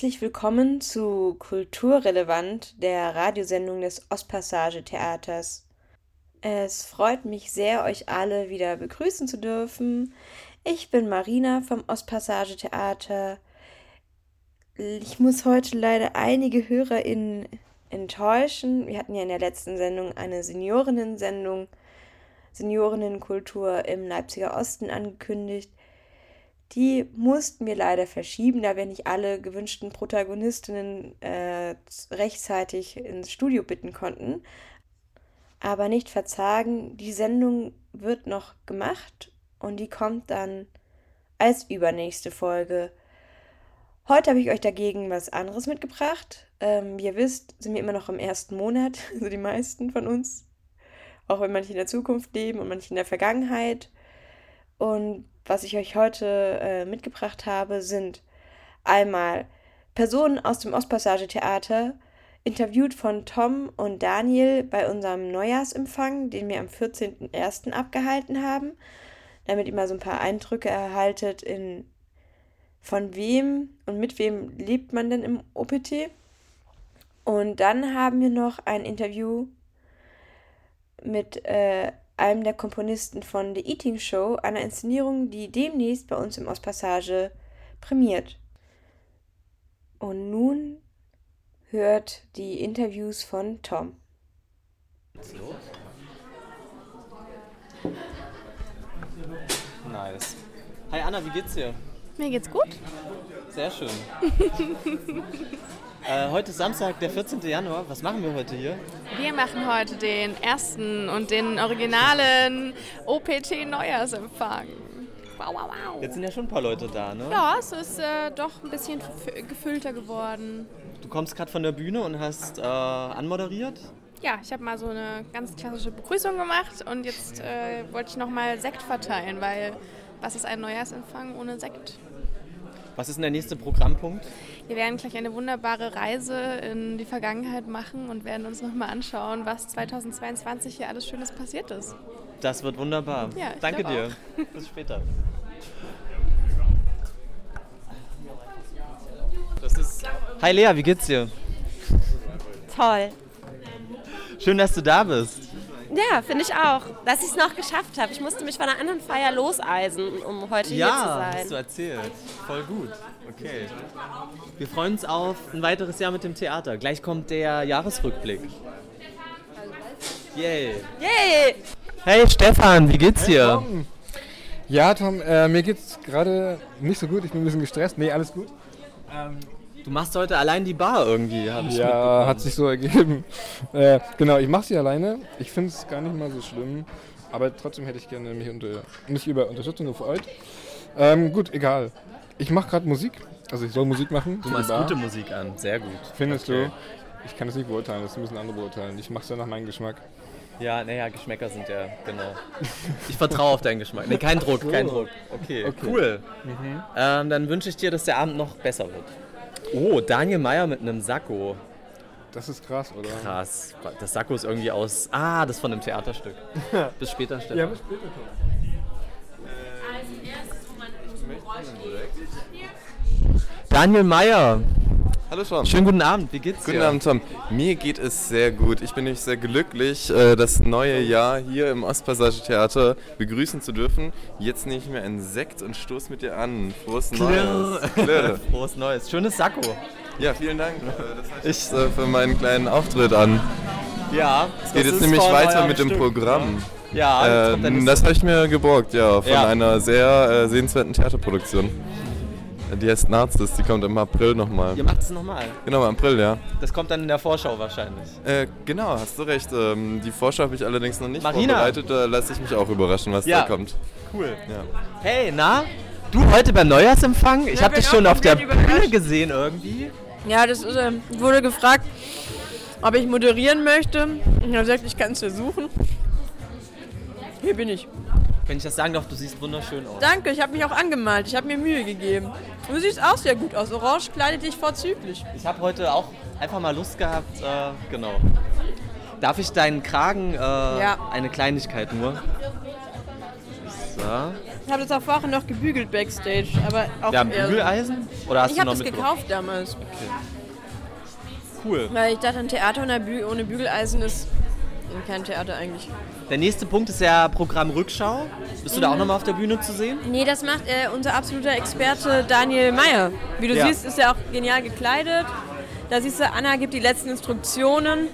Herzlich willkommen zu Kulturrelevant, der Radiosendung des Ostpassage Theaters. Es freut mich sehr, euch alle wieder begrüßen zu dürfen. Ich bin Marina vom Ostpassage Theater. Ich muss heute leider einige HörerInnen enttäuschen. Wir hatten ja in der letzten Sendung eine Seniorinnen-Sendung, Seniorinnenkultur im Leipziger Osten angekündigt. Die mussten wir leider verschieben, da wir nicht alle gewünschten Protagonistinnen äh, rechtzeitig ins Studio bitten konnten. Aber nicht verzagen, die Sendung wird noch gemacht und die kommt dann als übernächste Folge. Heute habe ich euch dagegen was anderes mitgebracht. Ähm, wie ihr wisst, sind wir immer noch im ersten Monat, also die meisten von uns. Auch wenn manche in der Zukunft leben und manche in der Vergangenheit. Und was ich euch heute äh, mitgebracht habe, sind einmal Personen aus dem Ostpassage Theater, interviewt von Tom und Daniel bei unserem Neujahrsempfang, den wir am 14.01. abgehalten haben, damit ihr mal so ein paar Eindrücke erhaltet in von wem und mit wem lebt man denn im OPT. Und dann haben wir noch ein Interview mit äh, einem der Komponisten von The Eating Show, einer Inszenierung, die demnächst bei uns im Ostpassage prämiert. Und nun hört die Interviews von Tom. Nice. Hi Anna, wie geht's dir? Mir geht's gut. Sehr schön. äh, heute ist Samstag, der 14. Januar. Was machen wir heute hier? Wir machen heute den ersten und den originalen OPT-Neujahrsempfang. Wow, wow, wow. Jetzt sind ja schon ein paar Leute da, ne? Ja, es ist äh, doch ein bisschen gefüllter geworden. Du kommst gerade von der Bühne und hast äh, anmoderiert? Ja, ich habe mal so eine ganz klassische Begrüßung gemacht und jetzt äh, wollte ich nochmal Sekt verteilen, weil was ist ein Neujahrsempfang ohne Sekt? Was ist denn der nächste Programmpunkt? Wir werden gleich eine wunderbare Reise in die Vergangenheit machen und werden uns nochmal anschauen, was 2022 hier alles Schönes passiert ist. Das wird wunderbar. Ja, Danke dir. Auch. Bis später. Das ist Hi Lea, wie geht's dir? Toll. Schön, dass du da bist. Ja, finde ich auch. Dass ich es noch geschafft habe. Ich musste mich von einer anderen Feier loseisen, um heute ja, hier zu sein. Ja, hast du erzählt. Voll gut. Okay. Wir freuen uns auf ein weiteres Jahr mit dem Theater. Gleich kommt der Jahresrückblick. Yay. Yay! Hey Stefan, wie geht's dir? Hey, Tom. Ja, Tom, äh, mir geht's gerade nicht so gut. Ich bin ein bisschen gestresst. Nee, alles gut. Ähm, du machst heute allein die Bar irgendwie, habe ich Ja, hat sich so ergeben. Äh, genau, ich mache sie alleine. Ich finde es gar nicht mal so schlimm. Aber trotzdem hätte ich gerne mich, unter, mich über Unterstützung gefreut. Ähm, gut, egal. Ich mache gerade Musik. Also ich soll Musik machen. Du machst gute Musik an, sehr gut. Findest okay. du? Ich kann es nicht beurteilen, das müssen andere beurteilen. Ich mache es ja nach meinem Geschmack. Ja, naja, Geschmäcker sind ja, genau. Ich vertraue auf deinen Geschmack. Nee, kein Druck, kein Druck. Okay, okay. cool. Mhm. Ähm, dann wünsche ich dir, dass der Abend noch besser wird. Oh, Daniel Meyer mit einem Sakko. Das ist krass, oder? Krass. Das Sakko ist irgendwie aus. Ah, das ist von einem Theaterstück. bis später, Stefan. Ja, bis später, Daniel Meyer. Hallo Tom. Schönen guten Abend, wie geht's dir? Guten Abend, Tom. Mir geht es sehr gut. Ich bin nämlich sehr glücklich, äh, das neue Jahr hier im Ostpassage Theater begrüßen zu dürfen. Jetzt nehme ich mir einen Sekt und stoße mit dir an. Frohes Neues. Klirr. Frohes Neues. Schönes Sakko. Ja, vielen Dank. Das ich äh, für meinen kleinen Auftritt an. Ja. Es geht jetzt nämlich weiter mit dem Programm. Ja, äh, das habe ich mir geborgt, ja, von Ja. einer sehr äh, sehenswerten Theaterproduktion. Die heißt Narzis, die kommt im April nochmal. Ihr macht es nochmal. Genau, im April, ja. Das kommt dann in der Vorschau wahrscheinlich. Äh, genau, hast du recht. Ähm, die Vorschau habe ich allerdings noch nicht Marina. vorbereitet. Da lasse ich mich auch überraschen, was Ja. da kommt. Cool. Ja. Hey, na? Du heute beim Neujahrsempfang? Ich Ja, habe dich schon auch auf der Bühne gesehen irgendwie. Ja, das ist, ähm, wurde gefragt, ob ich moderieren möchte. Ich habe gesagt, ich kann es versuchen. Hier bin ich. Wenn ich das sagen darf, du siehst wunderschön aus. Danke, ich habe mich auch angemalt. Ich habe mir Mühe gegeben. Du siehst auch sehr gut aus. Orange kleidet dich vorzüglich. Ich habe heute auch einfach mal Lust gehabt, äh, genau. Darf ich deinen Kragen, äh, Ja. eine Kleinigkeit nur? So. habe das auch vorher noch gebügelt backstage, aber auch Ja, eher- Bügeleisen? Oder hast Ich habe das gekauft damals, Cool. weil ich dachte, ein Theater ohne Bügeleisen ist kein Theater eigentlich. Der nächste Punkt ist ja Programm Rückschau. Bist du da auch nochmal auf der Bühne zu sehen? Nee, das macht äh, unser absoluter Experte Daniel Meyer. Wie du Ja. siehst, ist er auch genial gekleidet. Da siehst du, Anna gibt die letzten Instruktionen.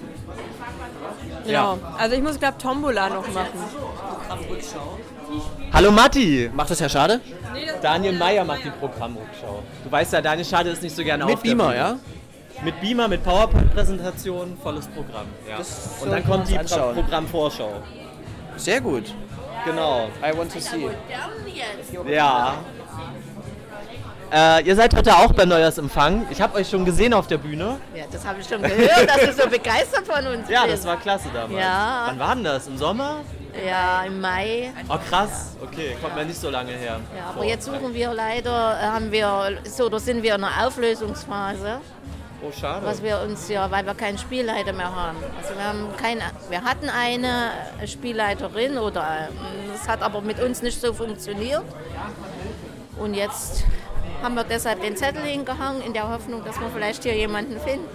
Ja. Genau. Also ich muss, glaube Tombola noch machen. Hallo Matti! Macht das Herr Schade? Daniel Meyer macht die Programmrückschau. Du weißt ja, Daniel Schade ist nicht so gerne Mit auf der Beamer, Bühne. ja? Mit Beamer, mit PowerPoint-Präsentation, volles Programm. Ja. Das Und dann kommt die. Pro Programmvorschau. Sehr gut. Genau. I want to see. Ja. Äh, ihr seid heute auch beim Neujahrsempfang. Ich habe euch schon gesehen auf der Bühne. Ja, das habe ich schon gehört, dass du so begeistert von uns Ja, bist. das war klasse damals. Ja. Wann war denn das? Im Sommer? Ja, im Mai. Oh krass. Okay, kommt mir nicht so lange her. Ja, aber jetzt suchen wir leider, äh, haben wir, so, oder sind wir in einer Auflösungsphase, Oh, schade. was wir uns ja, weil wir keinen Spielleiter mehr haben. Also wir haben keine, wir hatten eine Spielleiterin oder äh, das hat aber mit uns nicht so funktioniert. Und jetzt haben wir deshalb den Zettel hingehangen in der Hoffnung, dass wir vielleicht hier jemanden finden.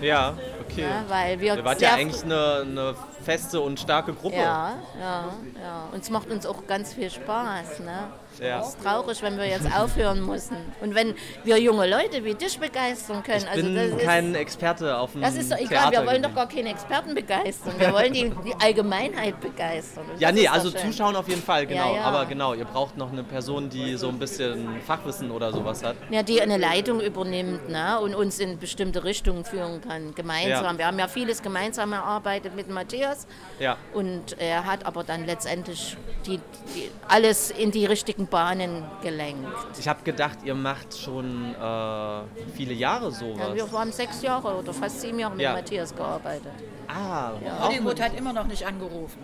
Ja, okay. Ja, weil wir Ihr wart ja eigentlich eine, eine feste und starke Gruppe. Ja, ja, ja. Und es macht uns auch ganz viel Spaß. Ne? Ja. Es ist traurig, wenn wir jetzt aufhören müssen. Und wenn wir junge Leute wie dich begeistern können. Ich also bin das ist, kein Experte auf dem das ist doch egal, Theater wir wollen doch gar keine Experten begeistern. Wir wollen die, die Allgemeinheit begeistern. Und Ja, nee, ist also schön. zuschauen auf jeden Fall, genau. Ja, ja. Aber genau, ihr braucht noch eine Person, die so ein bisschen Fachwissen oder sowas hat. Ja, die eine Leitung übernimmt ne? und uns in bestimmte Richtungen führen kann, gemeinsam. Wir haben ja vieles gemeinsam erarbeitet mit Matthias Ja. und er hat aber dann letztendlich die, die, alles in die richtigen Bahnen gelenkt. Ich habe gedacht, ihr macht schon äh, viele Jahre sowas. Ja, wir haben sechs Jahre oder fast sieben Jahre mit Ja. Matthias gearbeitet. ah, auch Hollywood hat immer noch nicht angerufen.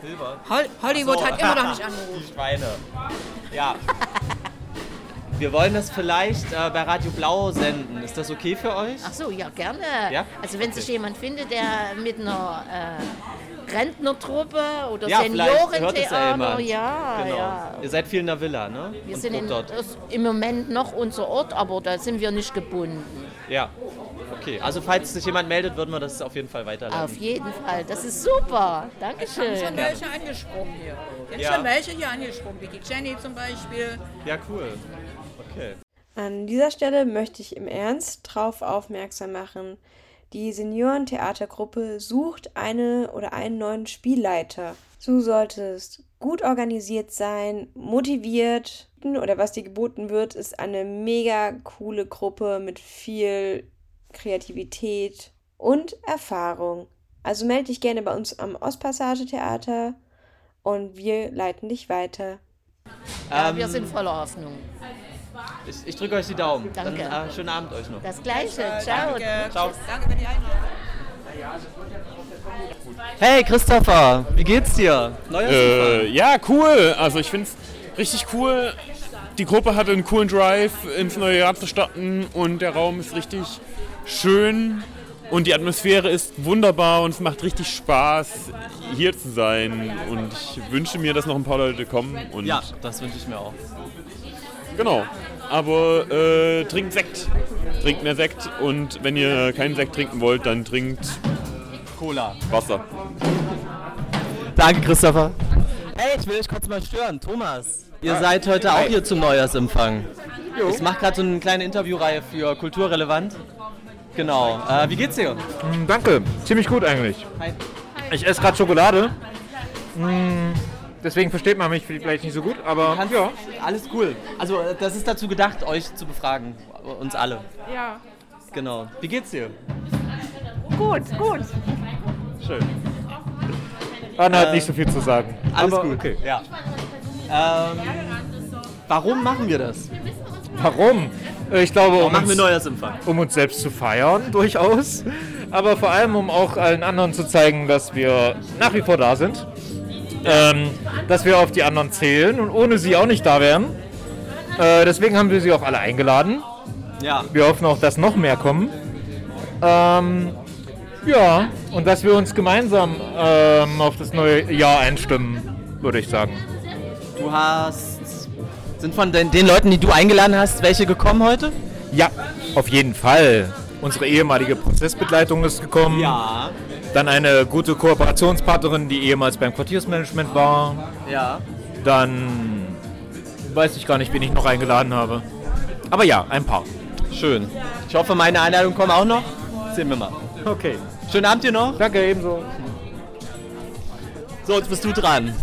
Hilbert. Hol Hollywood So. hat immer noch nicht angerufen. Die Schweine. Ja. Wir wollen das vielleicht äh, bei Radio Blau senden. Ist das okay für euch? Ach so, ja, gerne. Ja? Also wenn Okay. sich jemand findet, der mit einer äh, Rentnertruppe oder ja, ja Seniorentheater, jemand. ja, genau. ja. Ihr seid viel in der Villa, ne? Wir Und sind in, probt dort. ist im Moment noch unser Ort, aber da sind wir nicht gebunden. Ja. Okay, also falls sich jemand meldet, würden wir das auf jeden Fall weiterleiten. Auf jeden Fall. Das ist super. Es haben Dankeschön. schon welche angesprungen hier. Jetzt Ja. schon welche hier angesprungen, wie die Jenny zum Beispiel. Ja, cool. Okay. An dieser Stelle möchte ich im Ernst darauf aufmerksam machen, die Seniorentheatergruppe sucht eine oder einen neuen Spielleiter. Du solltest gut organisiert sein, motiviert oder was dir geboten wird, ist eine mega coole Gruppe mit viel Kreativität und Erfahrung. Also melde dich gerne bei uns am Ostpassage Theater und wir leiten dich weiter. Ja, wir sind voller Hoffnung. Ich, ich drücke euch die Daumen. Danke. Dann äh, schönen Abend euch noch. Das Gleiche. Ciao. Ciao. Danke für die Einladung. Hey Christopher, wie geht's dir? Neuer Äh, ja, cool. Also ich finde es richtig cool. Die Gruppe hatte einen coolen Drive, ins neue Jahr zu starten und der Raum ist richtig schön und die Atmosphäre ist wunderbar und es macht richtig Spaß, hier zu sein. Und ich wünsche mir, dass noch ein paar Leute kommen. Und Ja, das wünsche ich mir auch. Genau. Aber äh, trinkt Sekt. Trinkt mehr Sekt und wenn ihr keinen Sekt trinken wollt, dann trinkt Cola. Wasser. Danke, Christopher. Hey, ich will euch kurz mal stören. Thomas, ihr seid heute auch hier zum Neujahrsempfang. Ich mache gerade so eine kleine Interviewreihe für Kulturrelevant. Genau. Äh, wie geht's dir? Mm, Danke, ziemlich gut eigentlich. Hi. Ich esse gerade Schokolade. Mm, Deswegen versteht man mich vielleicht nicht so gut, aber Kannst, ja. Alles cool. Also, äh, das ist dazu gedacht, euch zu befragen. Uns alle. Ja. Genau. Wie geht's dir? Gut, gut. Schön. Anna hat Äh, nicht so viel zu sagen. Alles aber gut. okay. Ja. Ähm, warum machen wir das? Warum? Äh, Ich glaube, Warum um uns, um uns selbst zu feiern, durchaus. Aber vor allem, um auch allen anderen zu zeigen, dass wir nach wie vor da sind. Ähm, dass wir auf die anderen zählen und ohne sie auch nicht da wären. Äh, deswegen haben wir sie auch alle eingeladen. Ja. Wir hoffen auch, dass noch mehr kommen. Ähm, ja, und dass wir uns gemeinsam ähm, auf das neue Jahr einstimmen, würde ich sagen. Du hast Sind von den, den Leuten, die du eingeladen hast, welche gekommen heute? Ja, auf jeden Fall. Unsere ehemalige Prozessbegleitung ist gekommen. Ja. Dann eine gute Kooperationspartnerin, die ehemals beim Quartiersmanagement war. Ja. Dann weiß ich gar nicht, wen ich noch eingeladen habe. Aber ja, ein paar. Schön. Ich hoffe, meine Einladungen kommen auch noch. Sehen wir mal. Okay. Schönen Abend dir noch. Danke, ebenso. So, jetzt bist du dran.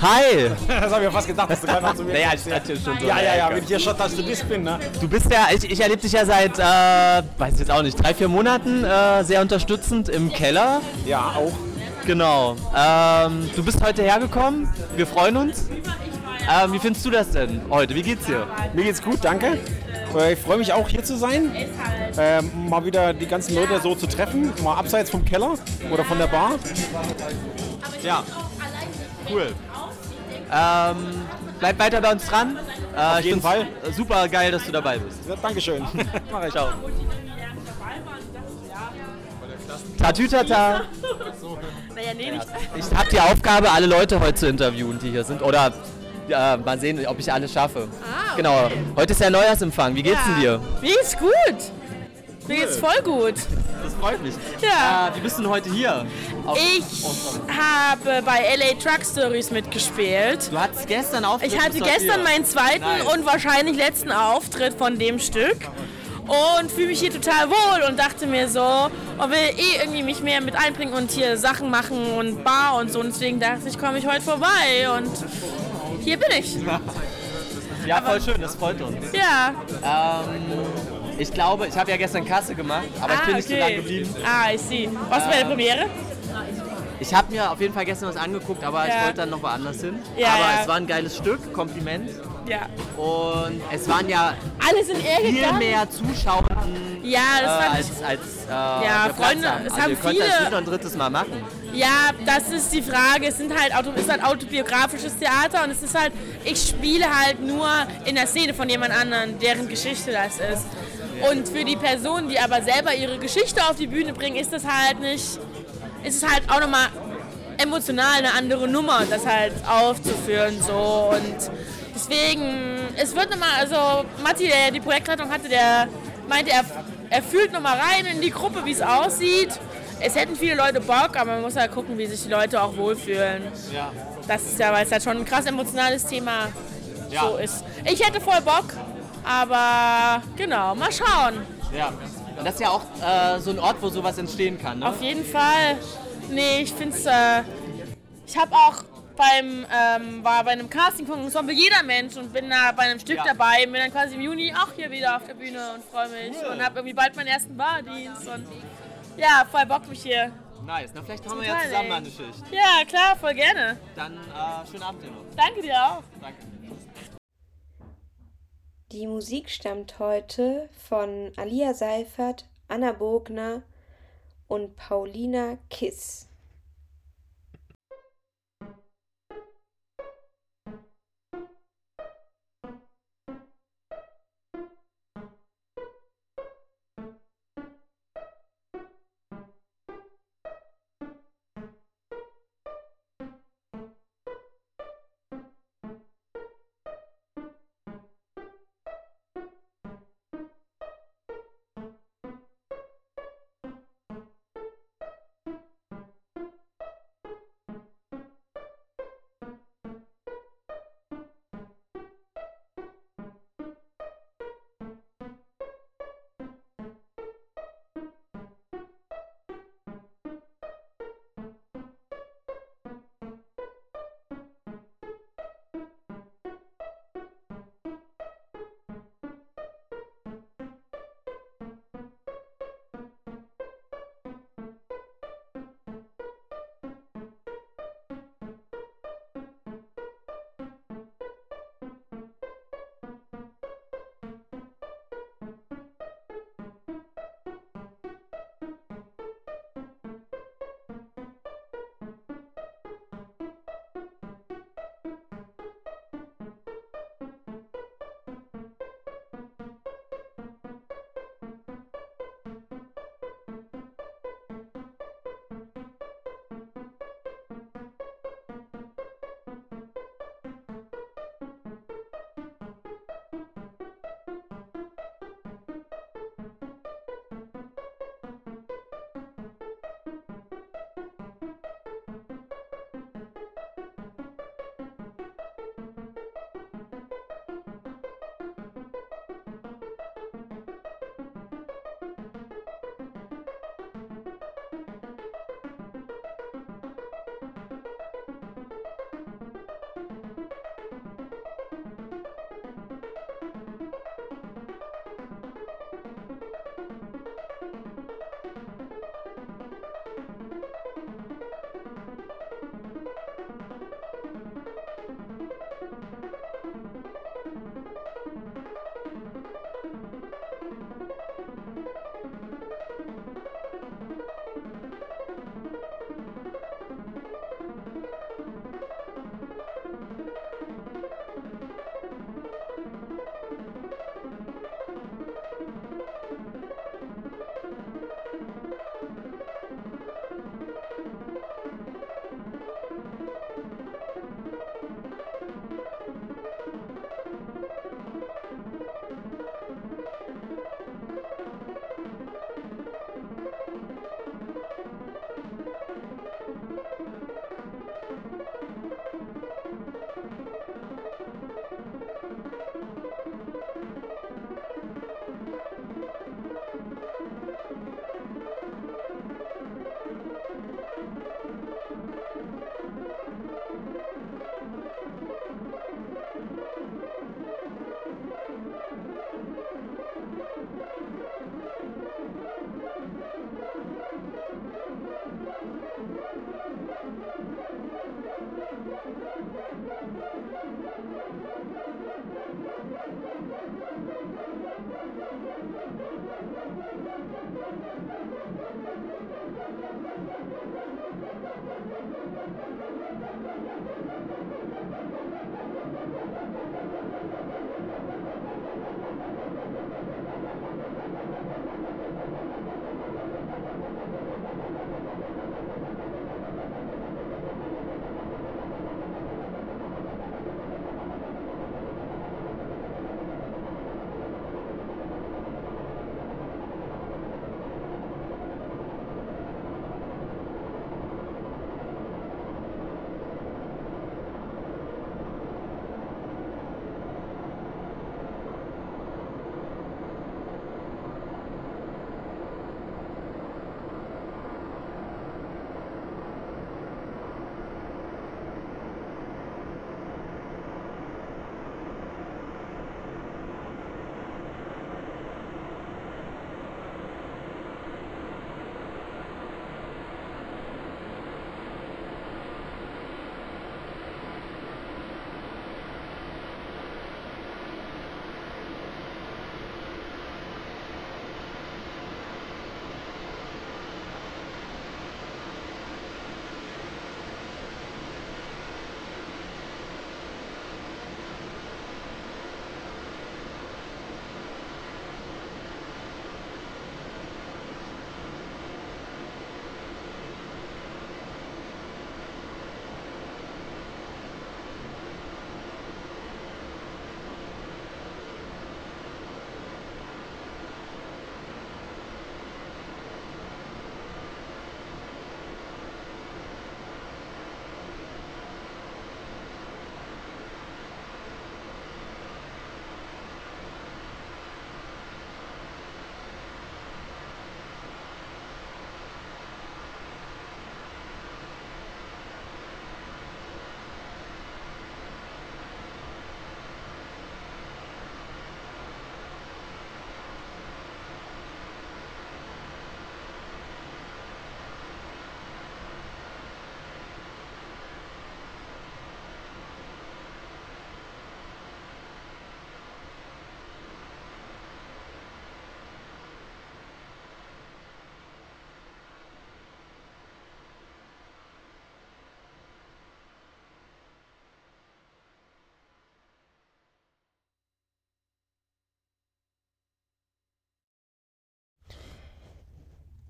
Hi! Das habe ich mir fast gedacht, dass du gerade noch zu mir Naja, ich hatte schon so. Ja, ja, ja, wenn ich hier schon Studist bin, ne? Du bist ja, ich, ich erlebe dich ja seit, äh, weiß ich jetzt auch nicht, drei, vier Monaten äh, sehr unterstützend im Keller. Ja, auch. Genau. Ähm, du bist heute hergekommen. Wir freuen uns. Ähm, wie findest du das denn heute? Wie geht's dir? Mir geht's gut, danke. Äh, Ich freue mich auch hier zu sein. Ähm, mal wieder die ganzen Leute so zu treffen. Mal abseits vom Keller oder von der Bar. Ja. Cool. Ähm, bleib weiter bei uns dran. Äh, Auf ich jeden Fall. Super geil, dass du dabei bist. Ja, Dankeschön. Mach ich. Ciao. Tatütata. Naja, nee, nicht. Ich habe die Aufgabe, alle Leute heute zu interviewen, die hier sind. Oder ja, mal sehen, ob ich alles schaffe. Ah, Genau. Heute ist der Neujahrsempfang. Wie geht's denn dir? Mir geht's gut. Mir geht's voll gut. Das freut mich. Ja. Äh, wie bist du denn heute hier? Auf- Ich habe bei LA Truck Stories mitgespielt. Du hattest gestern Auftritt. Ich hatte gestern hier. meinen zweiten Nice. und wahrscheinlich letzten Auftritt von dem Stück und fühle mich hier total wohl und dachte mir so, und will eh irgendwie mich mehr mit einbringen und hier Sachen machen und Bar und so. Und deswegen dachte ich, komme ich heute vorbei und hier bin ich. Ja, voll schön, das freut uns. Ja. Ähm, ich glaube, ich habe ja gestern Kasse gemacht, aber ich bin nicht so lange geblieben. Ah, ich sehe. Was für eine Premiere? Ich habe mir auf jeden Fall gestern was angeguckt, aber ich Ja. wollte dann noch woanders hin. Ja, aber ja. es war ein geiles Stück, Kompliment. Ja. Und es waren ja Alle sind viel gegangen. mehr Zuschauenden Ja, das äh, als, ich- als äh, Ja, Freunde, haben. es also haben ihr viele- das nicht noch ein drittes Mal machen. Ja, das ist die Frage. Es sind halt Auto, ist halt autobiografisches Theater und es ist halt, ich spiele halt nur in der Szene von jemand anderem, deren Geschichte das ist. Und für die Personen, die aber selber ihre Geschichte auf die Bühne bringen, ist das halt nicht, ist es halt auch nochmal emotional eine andere Nummer, das halt aufzuführen so und deswegen, es wird nochmal, also Matti, der die Projektleitung hatte, der meinte, er, er fühlt nochmal rein in die Gruppe, wie es aussieht. Es hätten viele Leute Bock, aber man muss halt gucken, wie sich die Leute auch wohlfühlen. Ja. Das ist ja, weil es halt schon ein krass emotionales Thema Ja. so ist. Ich hätte voll Bock, aber genau, mal schauen. Ja. Und das ist ja auch äh, so ein Ort, wo sowas entstehen kann. Ne? Auf jeden Fall. Nee, ich finde es. Äh, ich habe auch beim ähm, war bei einem Casting von Ensemble Jeder Mensch und bin da bei einem Stück Ja. dabei. Bin dann quasi im Juni auch hier wieder auf der Bühne und freue mich Cool. und habe irgendwie bald meinen ersten Bardienst und ja, voll Bock mich hier. Nice. Na, vielleicht haben wir ja zusammen ey. eine Schicht. Ja, klar, voll gerne. Dann äh, schönen Abend dir noch. Danke dir auch. Danke. Die Musik stammt heute von Alia Seifert, Anna Bogner und Paulina Kiss.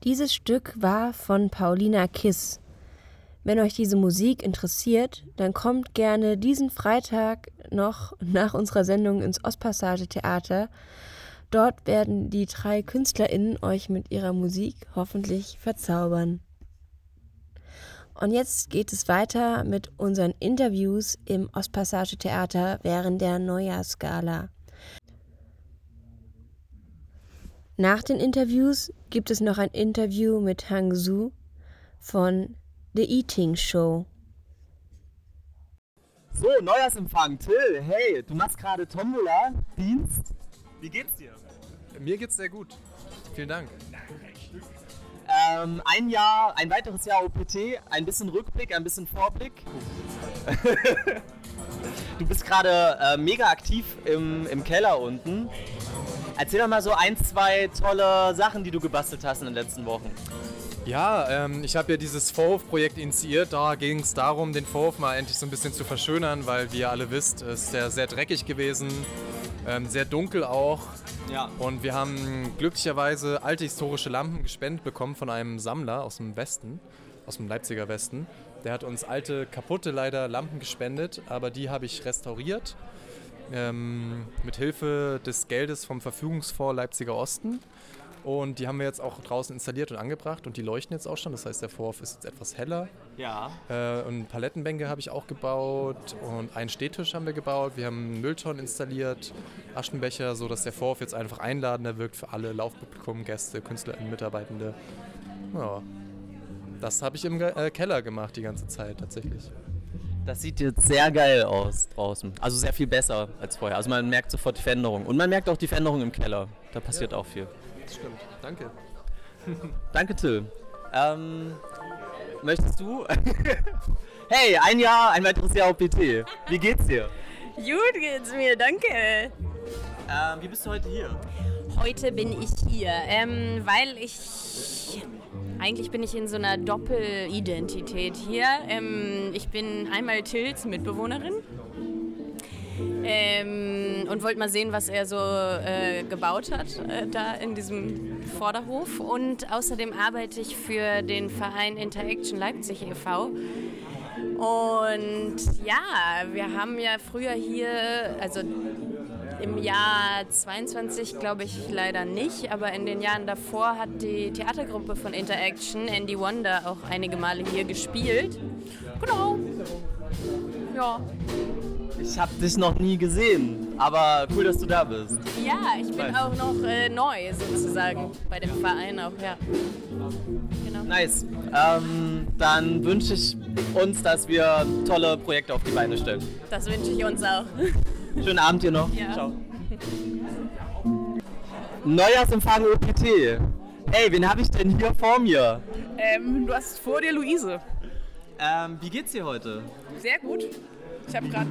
Dieses Stück war von Paulina Kiss. Wenn euch diese Musik interessiert, dann kommt gerne diesen Freitag noch nach unserer Sendung ins Ostpassage Theater. Dort werden die drei KünstlerInnen euch mit ihrer Musik hoffentlich verzaubern. Und jetzt geht es weiter mit unseren Interviews im Ostpassage Theater während der Neujahrsgala. Nach den Interviews gibt es noch ein Interview mit Hang Su von The Eating Show. So, Neujahrsempfang. Till, hey, du machst gerade Tombola, Dienst. Wie geht's dir? Mir geht's sehr gut. Vielen Dank. Ähm, ein Jahr, ein weiteres Jahr OPT, ein bisschen Rückblick, ein bisschen Vorblick. du bist gerade äh, mega aktiv im, im Keller unten. Erzähl doch mal so ein, zwei tolle Sachen, die du gebastelt hast in den letzten Wochen. Ja, ähm, ich habe ja dieses Vorhof-Projekt initiiert. Da ging es darum, den Vorhof mal endlich so ein bisschen zu verschönern, weil, wie ihr alle wisst, ist der sehr dreckig gewesen, ähm, sehr dunkel auch. Ja. Und wir haben glücklicherweise alte historische Lampen gespendet bekommen von einem Sammler aus dem Westen, aus dem Leipziger Westen. Der hat uns alte, kaputte leider Lampen gespendet, aber die habe ich restauriert. Ähm, mit Hilfe des Geldes vom Verfügungsfonds Leipziger Osten. Und die haben wir jetzt auch draußen installiert und angebracht und die leuchten jetzt auch schon. Das heißt, der Vorhof ist jetzt etwas heller. Ja. Äh, und Palettenbänke habe ich auch gebaut und einen Stehtisch haben wir gebaut. Wir haben einen Müllton installiert, Aschenbecher, sodass der Vorhof jetzt einfach einladender wirkt für alle Laufpublikum, Gäste, KünstlerInnen, Mitarbeitende. Ja. Das habe ich im äh, Keller gemacht die ganze Zeit tatsächlich. Das sieht jetzt sehr geil aus draußen. Also sehr viel besser als vorher. Also man merkt sofort die Veränderung. Und man merkt auch die Veränderung im Keller. Da passiert auch viel. Das stimmt. Danke. Danke, Till. Ähm, möchtest du? hey, ein Jahr, ein weiteres Jahr OPT. Wie geht's dir? Gut geht's mir, danke. Ähm, wie bist du heute hier? Heute bin ich hier, ähm, weil ich. Eigentlich bin ich in so einer Doppelidentität hier. Ähm, ich bin einmal Tills Mitbewohnerin ähm, und wollte mal sehen, was er so äh, gebaut hat äh, da in diesem Vorderhof. Und außerdem arbeite ich für den Verein Interaction Leipzig e.V. Und ja, wir haben ja früher hier, also im Jahr 22 glaube ich leider nicht, aber in den Jahren davor hat die Theatergruppe von Interaction, Andy Wonder, auch einige Male hier gespielt. Genau. Ja. Ich habe dich noch nie gesehen, aber cool, dass du da bist. Ja, ich bin Nice. auch noch äh, neu sozusagen bei dem Verein auch, ja. Genau. Nice. Ähm, dann wünsche ich uns, dass wir tolle Projekte auf die Beine stellen. Das wünsche ich uns auch. Schönen Abend dir noch. Ja. Ciao. Neujahrsempfang OPT. Hey, wen habe ich denn hier vor mir? Ähm, du hast vor dir Luise. Ähm, wie geht's dir heute? Sehr gut. Ich habe gerade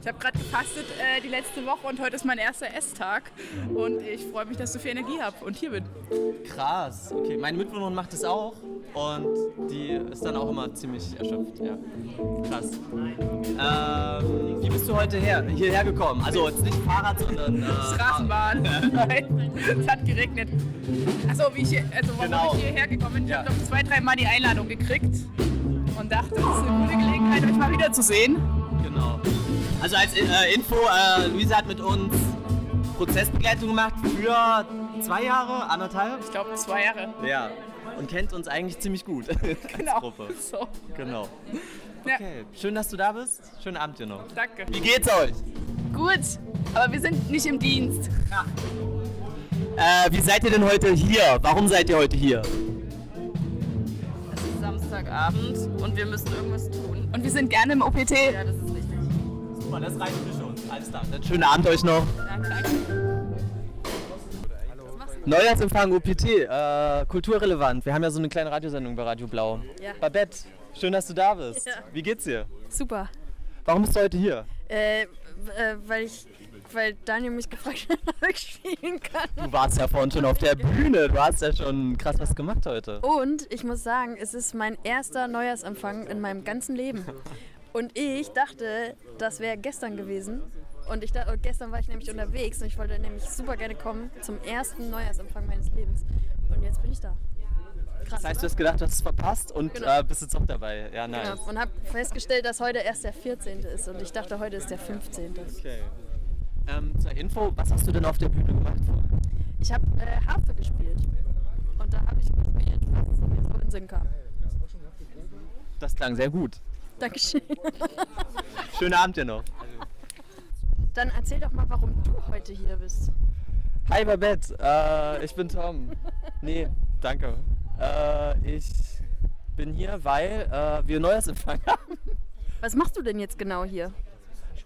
ich hab grad gefastet äh, die letzte Woche und heute ist mein erster Esstag. Und ich freue mich, dass ich so viel Energie habe und hier bin. Krass. Okay, meine Mitbewohnerin macht es auch und die ist dann auch immer ziemlich erschöpft. Ja. Krass. Ähm, wie bist du heute her, hierher gekommen? Also jetzt nicht Fahrrad, sondern äh, Straßenbahn. Nein, es hat geregnet. Achso, wie ich, hier- also warum Genau. ich hierher gekommen bin. Ich habe noch zwei, drei Mal die Einladung gekriegt und dachte, das ist eine gute Gelegenheit, euch mal wiederzusehen. Genau. Also als äh, Info, äh, Luisa hat mit uns Prozessbegleitung gemacht für zwei Jahre, anderthalb? Ich glaube zwei Jahre. Ja. Und kennt uns eigentlich ziemlich gut Genau. Gruppe. So. Genau. Ja. Okay, schön, dass du da bist. Schönen Abend dir noch. Danke. Wie geht's euch? Gut, aber wir sind nicht im Dienst. Äh, wie seid ihr denn heute hier? Warum seid ihr heute hier? Samstagabend und wir müssen irgendwas tun. Und wir sind gerne im OPT. Ja, das ist richtig. Super, das reicht für schon. Alles klar. Dann schönen Abend euch noch. Neujahrsempfang OPT, äh, kulturrelevant. Wir haben ja so eine kleine Radiosendung bei Radio Blau. Ja. Babette, schön, dass du da bist. Ja. Wie geht's dir? Super. Warum bist du heute hier? Äh, äh, weil ich, weil Daniel mich gefragt hat, ob ich spielen kann. Du warst ja vorhin schon auf der Bühne. Du hast ja schon krass was gemacht heute. Und ich muss sagen, es ist mein erster Neujahrsempfang in meinem ganzen Leben. Und ich dachte, das wäre gestern gewesen. Und ich dachte, gestern war ich nämlich unterwegs und ich wollte nämlich super gerne kommen zum ersten Neujahrsempfang meines Lebens. Und jetzt bin ich da. Das heißt, du hast gedacht, du hast es verpasst und Genau. äh, bist jetzt auch dabei. Ja, nice. Genau. Und habe festgestellt, dass heute erst der 14. ist und ich dachte, heute ist der 15. Okay. Ähm, zur Info, was hast du denn auf der Bühne gemacht? Ich habe äh, Harfe gespielt. Und da habe ich gespielt, was mir so in den Sinn kam. Das klang sehr gut. Dankeschön. Schönen Abend dir noch. Dann erzähl doch mal, warum du heute hier bist. Hi Babette, äh, ich bin Tom. Nee, danke. Äh, ich bin hier, weil äh, wir Neujahrsempfang haben. Was machst du denn jetzt genau hier?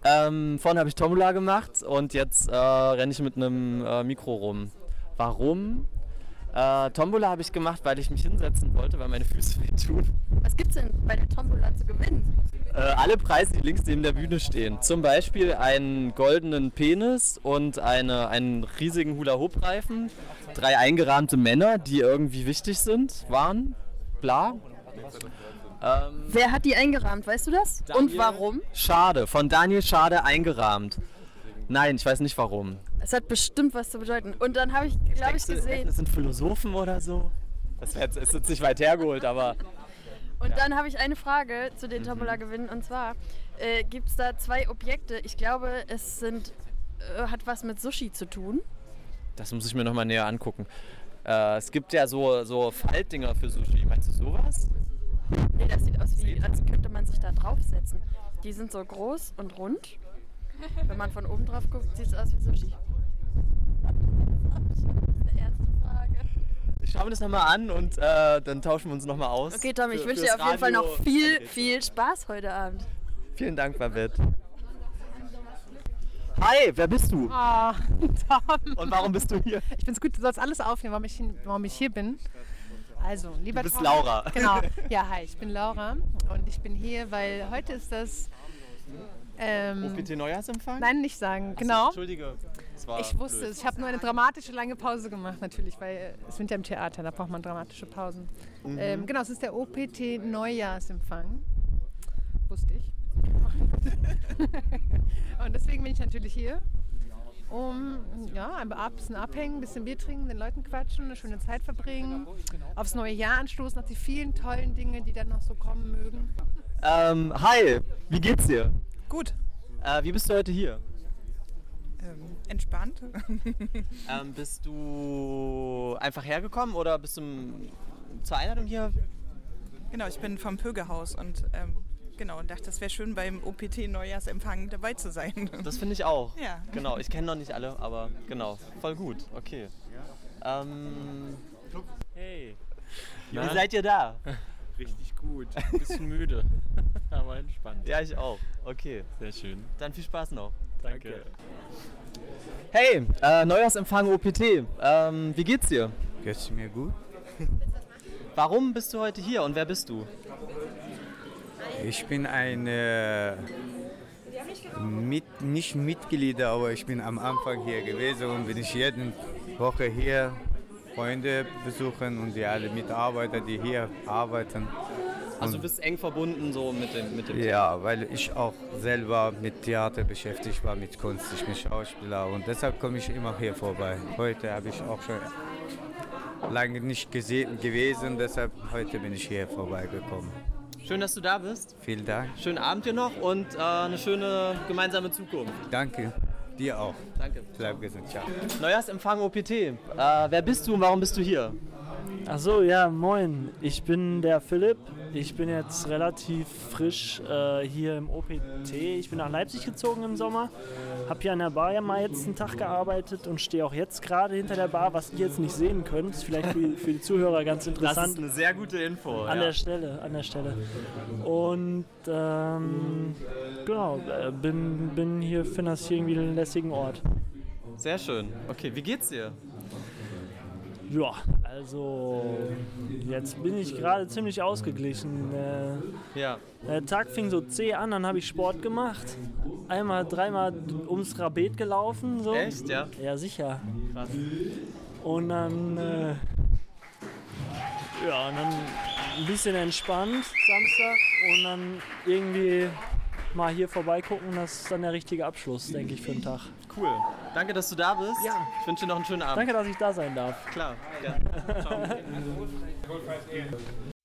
Ähm, vorhin habe ich Tombola gemacht und jetzt äh, renne ich mit einem äh, Mikro rum. Warum? Äh, Tombola habe ich gemacht, weil ich mich hinsetzen wollte, weil meine Füße wehtun. Was gibt's denn bei der Tombola zu gewinnen? Äh, alle Preise, die links neben der Bühne stehen. Zum Beispiel einen goldenen Penis und eine, einen riesigen Hula-Hoop-Reifen. Drei eingerahmte Männer, die irgendwie wichtig sind, waren. Bla. Ähm, Wer hat die eingerahmt, weißt du das? Und warum? Schade, von Daniel Schade eingerahmt. Nein, ich weiß nicht warum. Es hat bestimmt was zu bedeuten. Und dann habe ich, glaube ich, gesehen. Das sind Philosophen oder so. Das wär jetzt, ist jetzt nicht weit hergeholt, aber Und dann habe ich eine Frage zu den Tombola-Gewinnen. Und zwar äh, gibt es da zwei Objekte. Ich glaube, es sind, äh, hat was mit Sushi zu tun. das muss ich mir nochmal näher angucken. Äh, es gibt ja so, so Faltdinger für Sushi. Meinst du sowas? Nee, das sieht aus wie, als könnte man sich da draufsetzen. Die sind so groß und rund. Wenn man von oben drauf guckt, sieht es aus wie Sushi. Das ist die erste Frage. Ich schaue mir das nochmal an und äh, dann tauschen wir uns nochmal aus. Okay, Tom, ich wünsche dir auf jeden Fall noch viel, viel Spaß heute Abend. Vielen Dank, Babette. Hi, wer bist du? Ah, Tom. Und warum bist du hier? Ich find's gut, du sollst alles aufnehmen, warum ich, warum ich hier bin. Also, lieber bist Tom- Laura. Genau. Ja, hi, ich bin Laura und ich bin hier, weil heute ist das. Ähm, OPT Neujahrsempfang? Nein, nicht sagen. Achso, Genau. Entschuldige. Das war ich wusste blöd. es. Ich habe nur eine dramatische lange Pause gemacht, natürlich, weil es sind ja im Theater, da braucht man dramatische Pausen. Mhm. Ähm, genau, es ist der OPT Neujahrsempfang. Wusste ich. Und deswegen bin ich natürlich hier, um ja, ein bisschen abhängen, ein bisschen Bier trinken, den Leuten quatschen, eine schöne Zeit verbringen, aufs neue Jahr anstoßen, auf die vielen tollen Dinge, die dann noch so kommen mögen. Ähm, hi, wie geht's dir? Gut. Äh, wie bist du heute hier? Ähm, entspannt. Ähm, bist du einfach hergekommen oder bist du zur Einladung hier? Genau, ich bin vom Pögehaus und ähm, genau, und dachte, das wäre schön beim OPT Neujahrsempfang dabei zu sein. Das finde ich auch. Ja. Genau, ich kenne noch nicht alle, aber genau, voll gut, okay. Ähm, Hey. wie seid ihr da? Richtig gut. Ein bisschen müde, aber entspannt. Ja, ich auch. Okay. Sehr schön. Dann viel Spaß noch. Danke. Hey, äh, Neujahrsempfang OPT. Ähm, wie geht's dir? Geht's mir gut? Warum bist du heute hier und wer bist du? Ich bin ein äh, mit, nicht Mitglied, aber ich bin am Anfang hier gewesen und bin ich jede Woche hier Freunde besuchen und die alle Mitarbeiter, die hier arbeiten. Also du bist eng verbunden so mit dem mit dem Ja, weil ich auch selber mit Theater beschäftigt war, mit Kunst, ich bin Schauspieler und deshalb komme ich immer hier vorbei. Heute habe ich auch schon lange nicht gesehen gewesen, deshalb heute bin ich hier vorbeigekommen. Schön, dass du da bist. Vielen Dank. Schönen Abend dir noch und äh, eine schöne gemeinsame Zukunft. Danke. Dir auch. Danke. Bleib gesund. Ciao. Neujahrsempfang OPT. Äh, wer bist du und warum bist du hier? Achso, ja, moin. Ich bin der Philipp. Ich bin jetzt relativ frisch äh, hier im OPT. Ich bin nach Leipzig gezogen im Sommer. Hab hier an der Bar ja mal jetzt einen Tag gearbeitet und stehe auch jetzt gerade hinter der Bar, was ihr jetzt nicht sehen könnt. Ist vielleicht für, für die Zuhörer ganz interessant. Das ist eine sehr gute Info. An ja. der Stelle, an der Stelle. Und ähm, genau, äh, bin, bin hier, finde das hier irgendwie einen lässigen Ort. Sehr schön. Okay, wie geht's dir? Ja, also jetzt bin ich gerade ziemlich ausgeglichen. Äh, Ja. Der Tag fing so zäh an, dann habe ich Sport gemacht. Einmal, dreimal ums Rabet gelaufen. So. Echt, ja? Ja, sicher. Krass. Und dann, äh, ja, und dann ein bisschen entspannt Samstag und dann irgendwie mal hier vorbeigucken. Das ist dann der richtige Abschluss, denke ich, für den Tag. Cool. Danke, dass du da bist. Ja. Ich wünsche dir noch einen schönen Abend. Danke, dass ich da sein darf. Klar. Ja. Ciao.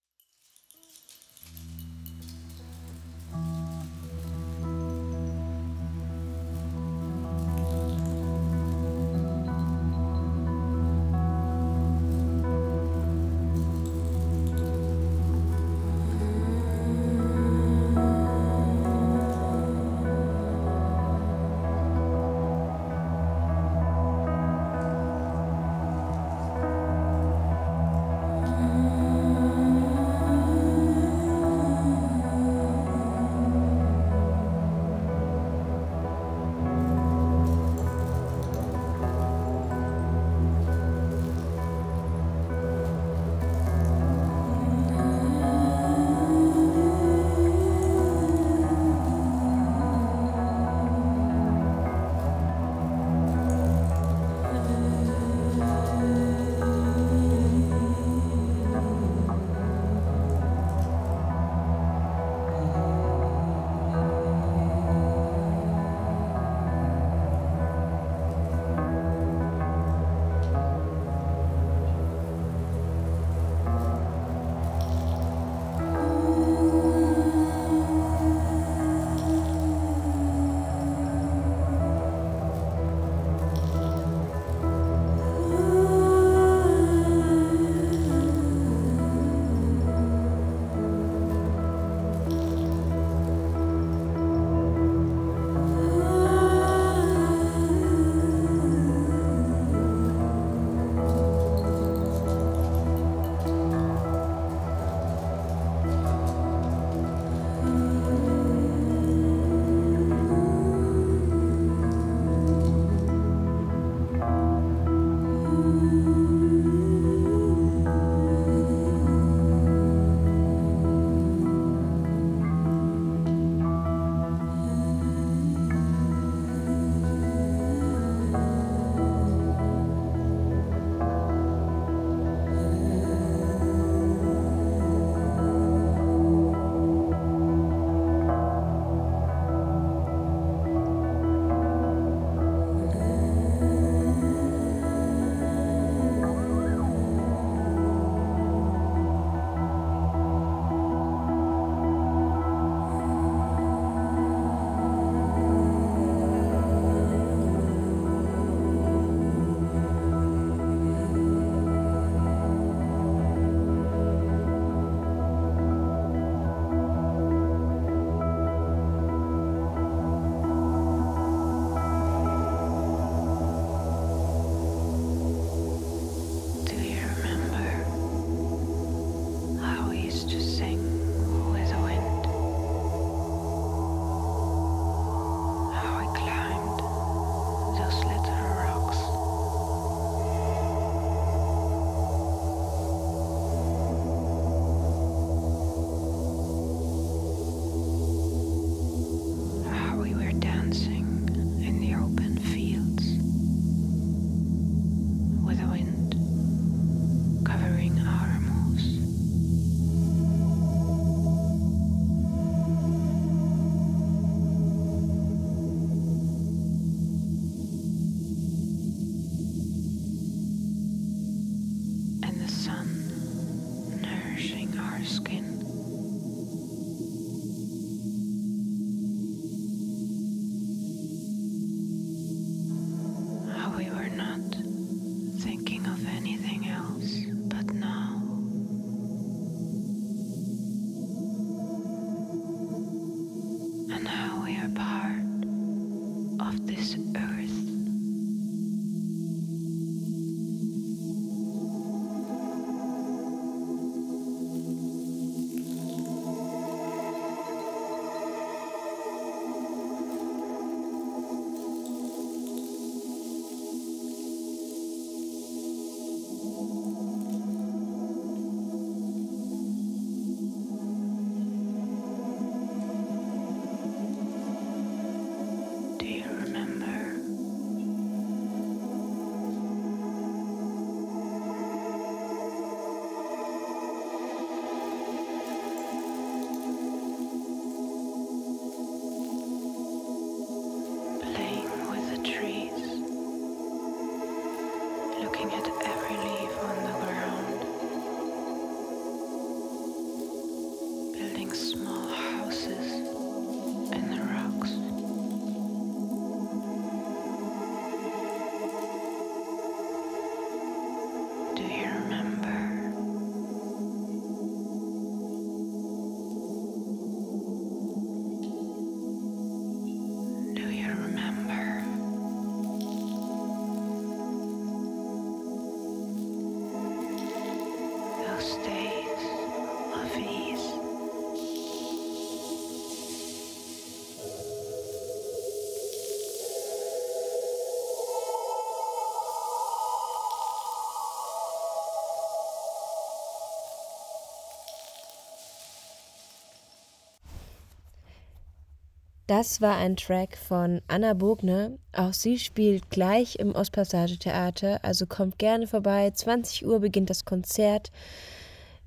Das war ein Track von Anna Bogner. Auch sie spielt gleich im Ostpassage Theater, also kommt gerne vorbei. 20 Uhr beginnt das Konzert.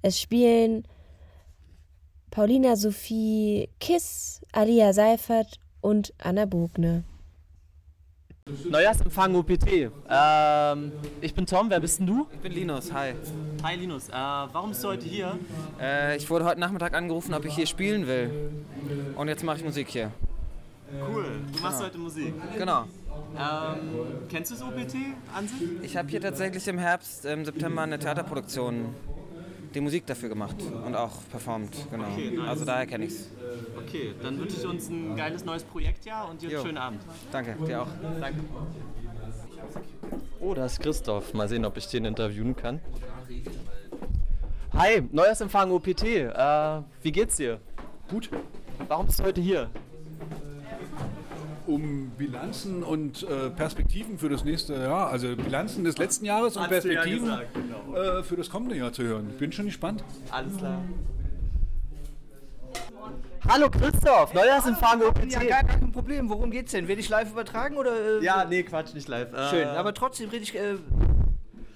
Es spielen Paulina Sophie Kiss, Alia Seifert und Anna Bogner. Neujahrsempfang OPT. Ähm, ich bin Tom, wer bist denn du? Ich bin Linus, hi. Hi Linus, äh, warum bist du heute hier? Äh, ich wurde heute Nachmittag angerufen, ob ich hier spielen will. Und jetzt mache ich Musik hier. Cool, du machst Genau. heute Musik. Genau. Ähm, kennst du das OPT an sich? Ich habe hier tatsächlich im Herbst, im September eine Theaterproduktion, die Musik dafür gemacht und auch performt, genau. Okay, nice. Also daher kenne ich's. Okay, dann wünsche ich uns ein geiles neues Projektjahr und dir einen Jo. schönen Abend. Danke, dir auch. Danke. Oh, da ist Christoph. Mal sehen, ob ich den interviewen kann. Hi, Neujahrsempfang OPT. Äh, wie geht's dir? Gut. Warum bist du heute hier? Um Bilanzen und äh, Perspektiven für das nächste Jahr, also Bilanzen des letzten Jahres und du ja Perspektiven gesagt, genau. äh, für das kommende Jahr zu hören. Bin schon gespannt. Alles klar. Hallo Christoph, Neujahrsempfang OPT. Ja, gar, gar kein Problem. Worum geht's denn? Werde ich live übertragen oder? Äh, Ja, nee, Quatsch, nicht live. Äh, Schön, aber trotzdem rede ich.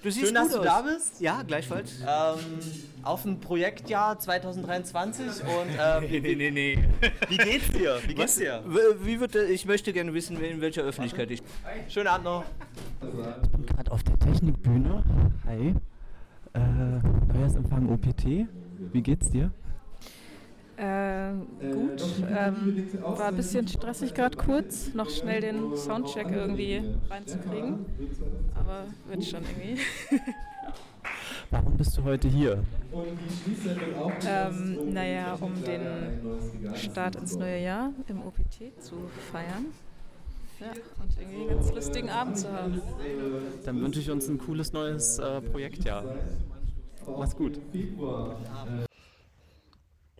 Du siehst Schön, gut dass du aus. da bist. Ja, gleichfalls. Ähm, auf ein Projektjahr 2023 und äh, Nee, nee, nee, nee. Wie geht's dir? Wie geht's dir? Wie wird, ich möchte gerne wissen, in welcher Öffentlichkeit ich. Schönen Abend noch. Ich bin gerade auf der Technikbühne. Hi. Äh, Neujahrsempfang OPT. Wie geht's dir? Äh, gut. Ähm, war ein bisschen stressig gerade kurz, noch schnell den Soundcheck irgendwie reinzukriegen. Aber wird schon irgendwie. Warum bist du heute hier? ähm, naja, um den Start ins neue Jahr im OPT zu feiern. Ja, und irgendwie einen ganz lustigen Abend zu haben. Dann wünsche ich uns ein cooles neues äh, Projektjahr. Mach's gut.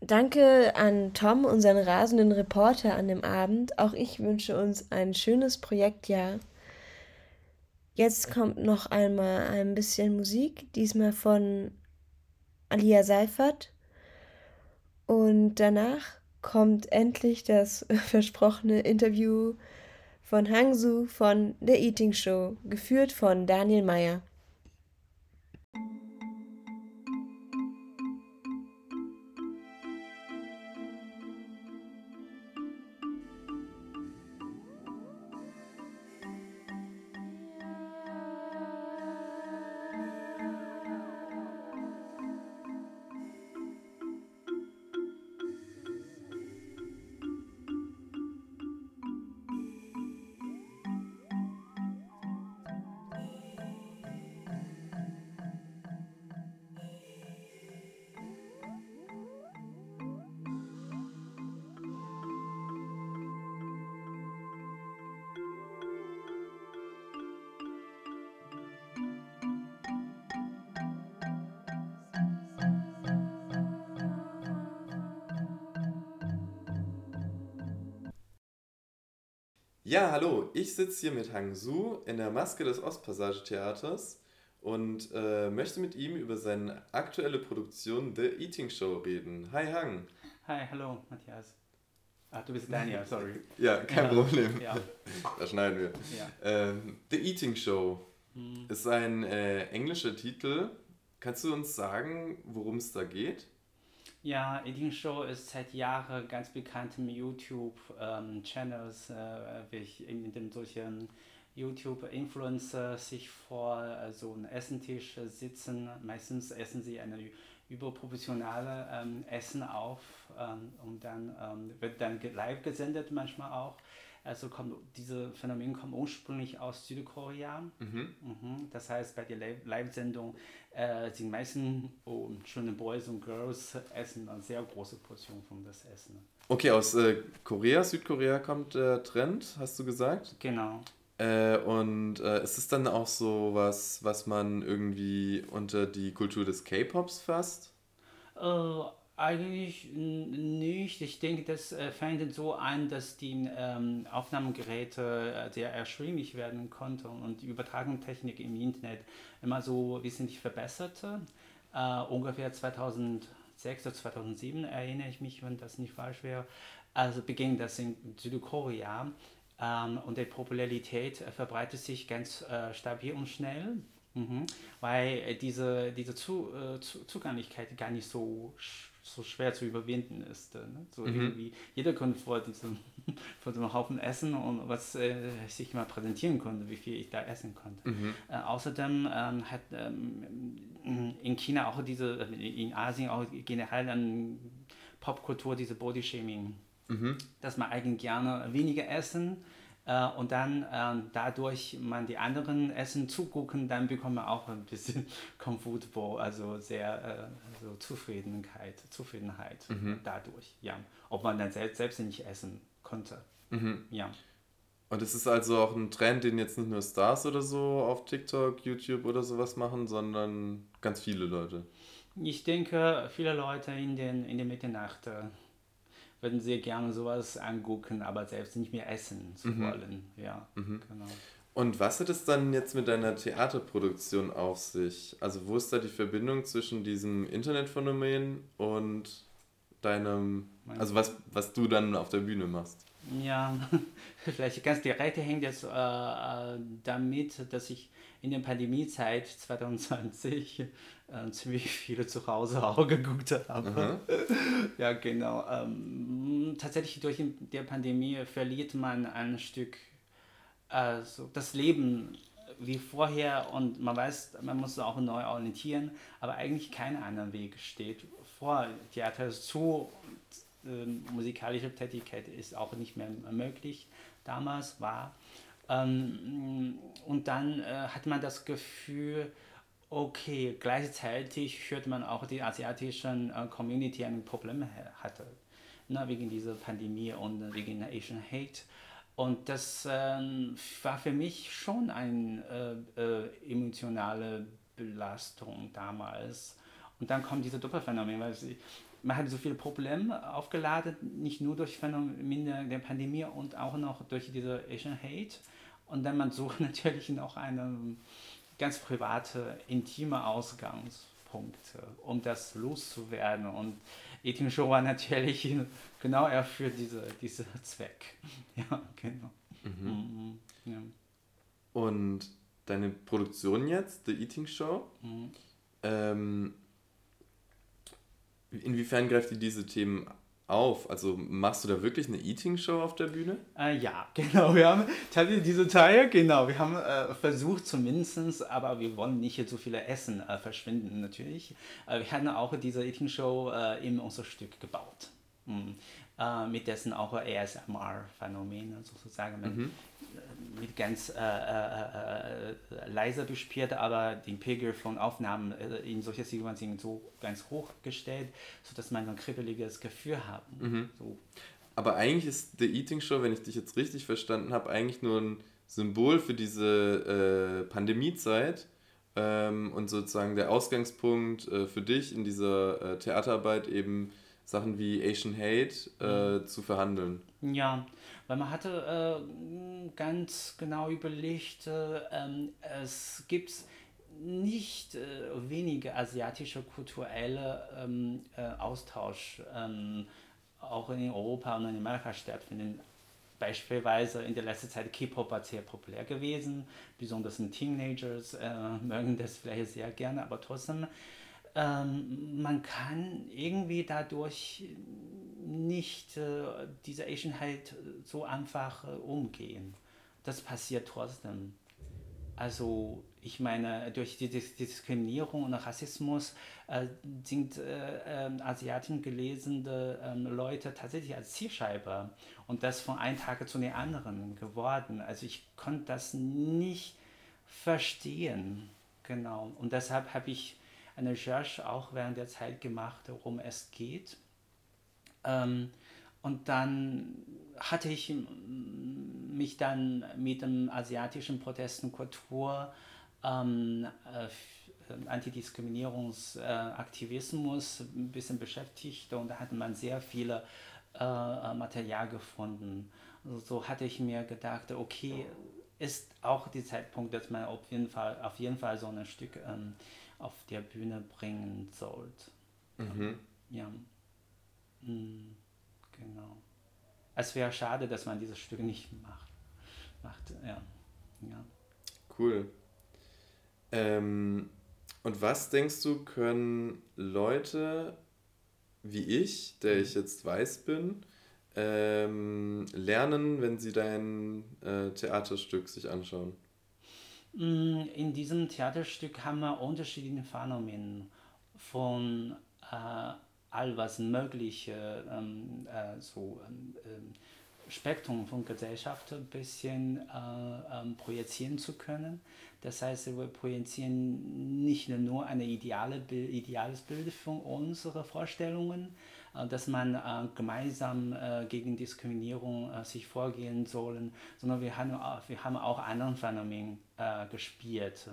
Danke an Tom, unseren rasenden Reporter an dem Abend. Auch ich wünsche uns ein schönes Projektjahr. Jetzt kommt noch einmal ein bisschen Musik, diesmal von Alia Seifert. Und danach kommt endlich das versprochene Interview von Hangsu von The Eating Show, geführt von Daniel Meyer. Ja, hallo, ich sitze hier mit Hang Su in der Maske des Ostpassage-Theaters und äh, möchte mit ihm über seine aktuelle Produktion The Eating Show reden. Hi Hang. Hi, hallo, Matthias. Ah, du bist Daniel, sorry. Ja, kein Problem. Ja. Da schneiden wir. Ja. Ähm, The Eating Show Mhm. ist ein äh, englischer Titel. Kannst du uns sagen, worum es da geht? Ja, Eating Show ist seit Jahren ganz bekannt im YouTube-Channels, äh, wie ich in dem solchen YouTube-Influencer sich vor äh, so einem Essentisch äh, sitzen. Meistens essen sie eine überproportionale ähm, Essen auf ähm, und dann ähm, wird dann live gesendet manchmal auch. Also kommt, diese Phänomen kommen ursprünglich aus Südkorea. Mhm. Mhm. Das heißt, bei der Live- Live-Sendung äh, die meisten oh, schöne Boys und Girls essen eine sehr große Portion von das Essen. Okay, aus äh, Korea, Südkorea kommt der Trend, hast du gesagt? Genau. Äh, und äh, ist es dann auch so was, was man irgendwie unter die Kultur des K-Pops fasst? Äh, eigentlich nicht. Ich denke, das äh, fängt so an, dass die ähm, Aufnahmegeräte äh, sehr erschwinglich werden konnten und die Übertragungstechnik im Internet immer so wesentlich verbesserte. Äh, ungefähr 2006 oder 2007 erinnere ich mich, wenn das nicht falsch wäre. Also beging das in Südkorea ähm, und die Popularität äh, verbreitet sich ganz äh, stabil und schnell. Mhm. Weil diese, diese zu, zu, Zugänglichkeit gar nicht so, so schwer zu überwinden ist. Äh, ne? So Mhm. irgendwie, jeder konnte vor diesem, vor diesem Haufen essen und was äh, sich mal präsentieren konnte, wie viel ich da essen konnte. Mhm. Äh, außerdem ähm, hat ähm, in China auch diese, äh, in Asien auch generell an Popkultur diese Bodyshaming, Mhm. dass man eigentlich gerne weniger essen äh, und dann ähm, dadurch man die anderen Essen zugucken, dann bekommt man auch ein bisschen comfortable, also sehr äh, also Zufriedenheit, Zufriedenheit Mhm. dadurch, ja. Ob man dann selbst, selbst nicht essen konnte. Mhm. Ja. Und es ist also auch ein Trend, den jetzt nicht nur Stars oder so auf TikTok, YouTube oder sowas machen, sondern ganz viele Leute. Ich denke, viele Leute in, den, in der Mitternacht äh, würden sehr gerne sowas angucken, aber selbst nicht mehr essen zu Mhm. wollen. Ja, Mhm. genau. Und was hat es dann jetzt mit deiner Theaterproduktion auf sich? Also wo ist da die Verbindung zwischen diesem Internetphänomen und deinem, also was, was du dann auf der Bühne machst? Ja, vielleicht ganz direkt hängt es äh, äh, damit, dass ich in der Pandemiezeit 2020 äh, ziemlich viele zu Hause auch geguckt habe. Aha. Ja, genau. Ähm, tatsächlich durch die Pandemie verliert man ein Stück also das Leben wie vorher und man weiß, man muss auch neu orientieren, aber eigentlich kein anderer Weg steht vor. Theater zu ähm, musikalische Tätigkeit ist auch nicht mehr möglich. Damals war. Ähm, und dann äh, hat man das Gefühl, okay, gleichzeitig hört man auch die asiatischen äh, Community ein Problem ha- hatte. Ne, wegen dieser Pandemie und äh, wegen Asian Hate. Und das ähm, war für mich schon eine äh, äh, emotionale Belastung damals. Und dann kommt diese Doppelphänomen, weil sie, man hat so viele Probleme aufgeladen, nicht nur durch Phänomene der Pandemie und auch noch durch diese Asian Hate. Und dann man sucht natürlich noch eine ganz private, intime Ausgangspunkte, um das loszuwerden. Und Eating Show war natürlich genau eher für diese, diese Zweck. Ja, genau. Mhm. Mhm, ja. Und deine Produktion jetzt, The Eating Show, Mhm. ähm, inwiefern greift die diese Themen auf? Also machst du da wirklich eine Eating Show auf der Bühne? Äh, ja, genau. Wir haben tatsächlich diese Teile, genau. Wir haben äh, versucht zumindestens, aber wir wollen nicht so viele Essen äh, verschwinden natürlich. Äh, wir hatten auch diese Eating Show äh, in unser Stück gebaut. Mhm. Äh, mit dessen auch ASMR-Phänomene sozusagen. Mhm. Mit ganz äh, äh, äh, leiser gespielt, aber den Pegel von Aufnahmen äh, in solcher Sequenzen so ganz hoch gestellt, sodass man so ein kribbeliges Gefühl hat. Mhm. So. Aber eigentlich ist The Eating Show, wenn ich dich jetzt richtig verstanden habe, eigentlich nur ein Symbol für diese äh, Pandemiezeit ähm, und sozusagen der Ausgangspunkt äh, für dich in dieser äh, Theaterarbeit eben Sachen wie Asian Hate äh, zu verhandeln. Ja, weil man hatte äh, ganz genau überlegt, äh, ähm, es gibt nicht äh, wenige asiatische kulturelle ähm, äh, Austausch, ähm, auch in Europa und in Amerika stattfinden. Beispielsweise in der letzten Zeit K-Pop war sehr populär gewesen, besonders in Teenagers äh, mögen das vielleicht sehr gerne, aber trotzdem ähm, man kann irgendwie dadurch nicht äh, diese Asian halt so einfach äh, umgehen. das passiert trotzdem. Also ich meine, durch die Dis- Diskriminierung und Rassismus äh, sind äh, ähm, Asiaten gelesene ähm, Leute tatsächlich als Zielscheibe und das von einem Tag zu den anderen geworden. Also ich konnte das nicht verstehen. Genau. Und deshalb habe ich eine Recherche auch während der Zeit gemacht, worum es geht. Ähm, und dann hatte ich mich dann mit dem asiatischen Protestenkultur, ähm, äh, f- äh, Antidiskriminierungsaktivismus ein bisschen beschäftigt und da hat man sehr viele äh, äh, Material gefunden. So hatte ich mir gedacht, okay, ist auch der Zeitpunkt, dass man auf jeden Fall, auf jeden Fall so ein Stück ähm, auf der Bühne bringen sollte. Mhm. Ja. Mm, Genau. Es wäre schade, dass man dieses Stück nicht macht. macht ja. Ja. Cool. Ähm, und was denkst du, können Leute wie ich, der ich jetzt weiß bin, ähm, lernen, wenn sie dein äh, Theaterstück sich anschauen? Mm, In diesem Theaterstück haben wir unterschiedliche Phänomene von äh, all was Mögliche, ähm, äh, so ähm, ähm, Spektrum von Gesellschaft ein bisschen äh, ähm, projizieren zu können. Das heißt, wir projizieren nicht nur ein ideale ideales Bild von unseren Vorstellungen, äh, dass man äh, gemeinsam äh, gegen Diskriminierung äh, sich vorgehen sollen, sondern wir haben auch, wir haben auch anderen Phänomenen äh, gespielt.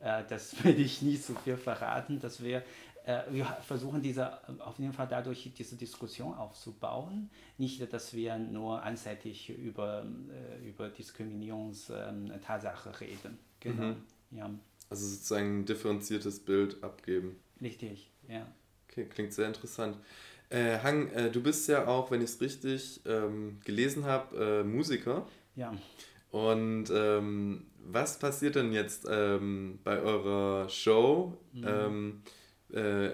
Äh, das will ich nicht so viel verraten, dass wir äh, wir versuchen diese, auf jeden Fall dadurch diese Diskussion aufzubauen. Nicht, dass wir nur einseitig über, äh, über Diskriminierungstatsache reden. Genau. Mhm. Ja, Also sozusagen ein differenziertes Bild abgeben. richtig, ja. Okay, klingt sehr interessant. Äh, Hang, äh, du bist ja auch, wenn ich es richtig ähm, gelesen habe, äh, Musiker. Ja. Und ähm, was passiert denn jetzt ähm, bei eurer Show? Mhm. Ähm, äh,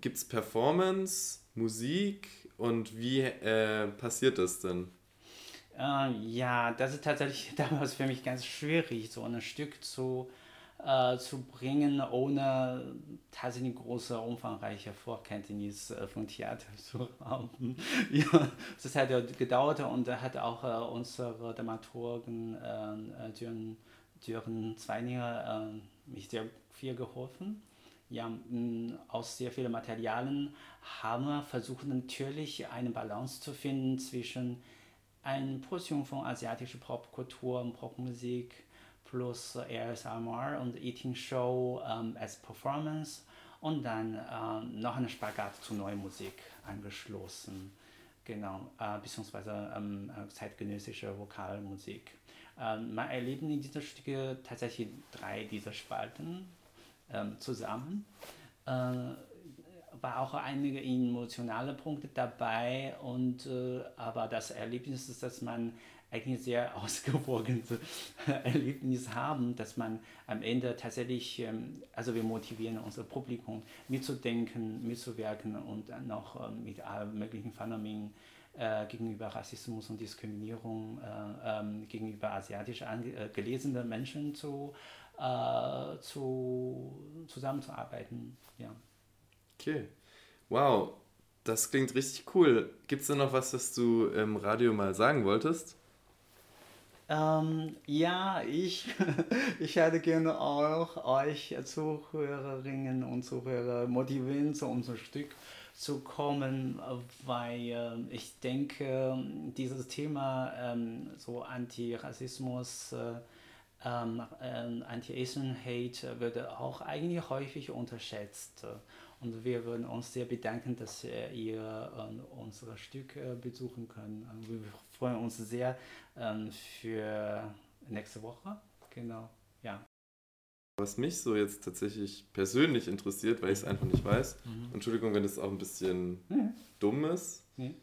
Gibt es Performance, Musik und wie äh, passiert das denn? Äh, ja, das ist tatsächlich damals für mich ganz schwierig, so ein Stück zu, äh, zu bringen, ohne tatsächlich große, umfangreiche Vorkenntnis äh, von Theater zu haben. ja, das hat ja gedauert und da hat auch äh, unsere Dramaturgen äh, äh, Düren Zweininger äh, mich sehr viel geholfen. Ja, aus sehr vielen Materialien haben wir versucht natürlich eine Balance zu finden zwischen eine Portion von asiatischer Popkultur und Popmusik plus ASMR und Eating Show ähm, als Performance und dann ähm, noch eine Spagat zu neuer Musik angeschlossen. Genau, äh, beziehungsweise ähm, äh, zeitgenössische Vokalmusik. Ähm, man erlebt in diesen Stücke tatsächlich drei dieser Spalten ähm, zusammen. Äh, war auch einige emotionale Punkte dabei und äh, aber das Erlebnis ist, dass man eigentlich sehr ausgewogenes Erlebnis haben, dass man am Ende tatsächlich, ähm, also wir motivieren unser Publikum mitzudenken, mitzuwirken und noch ähm, mit allen möglichen Phänomenen äh, gegenüber Rassismus und Diskriminierung äh, ähm, gegenüber asiatisch äh, gelesenen Menschen zu, äh, zu, zusammenzuarbeiten. Ja. Okay. Wow, das klingt richtig cool. Gibt es da noch was, das du im Radio mal sagen wolltest? Ähm, ja, ich, ich hätte gerne auch euch Zuhörerinnen und Zuhörer motivieren, zu unserem Stück zu kommen, weil äh, ich denke, dieses Thema ähm, so Antirassismus, äh, ähm, ähm, Anti-Asian Hate wird auch eigentlich häufig unterschätzt. Und wir würden uns sehr bedanken, dass äh, ihr äh, unser Stück äh, besuchen könnt. Wir freuen uns sehr ähm, für nächste Woche. Genau, ja. Was mich so jetzt tatsächlich persönlich interessiert, weil ich es einfach nicht weiß, Mhm. Entschuldigung, wenn das auch ein bisschen Mhm. dumm ist, Nee.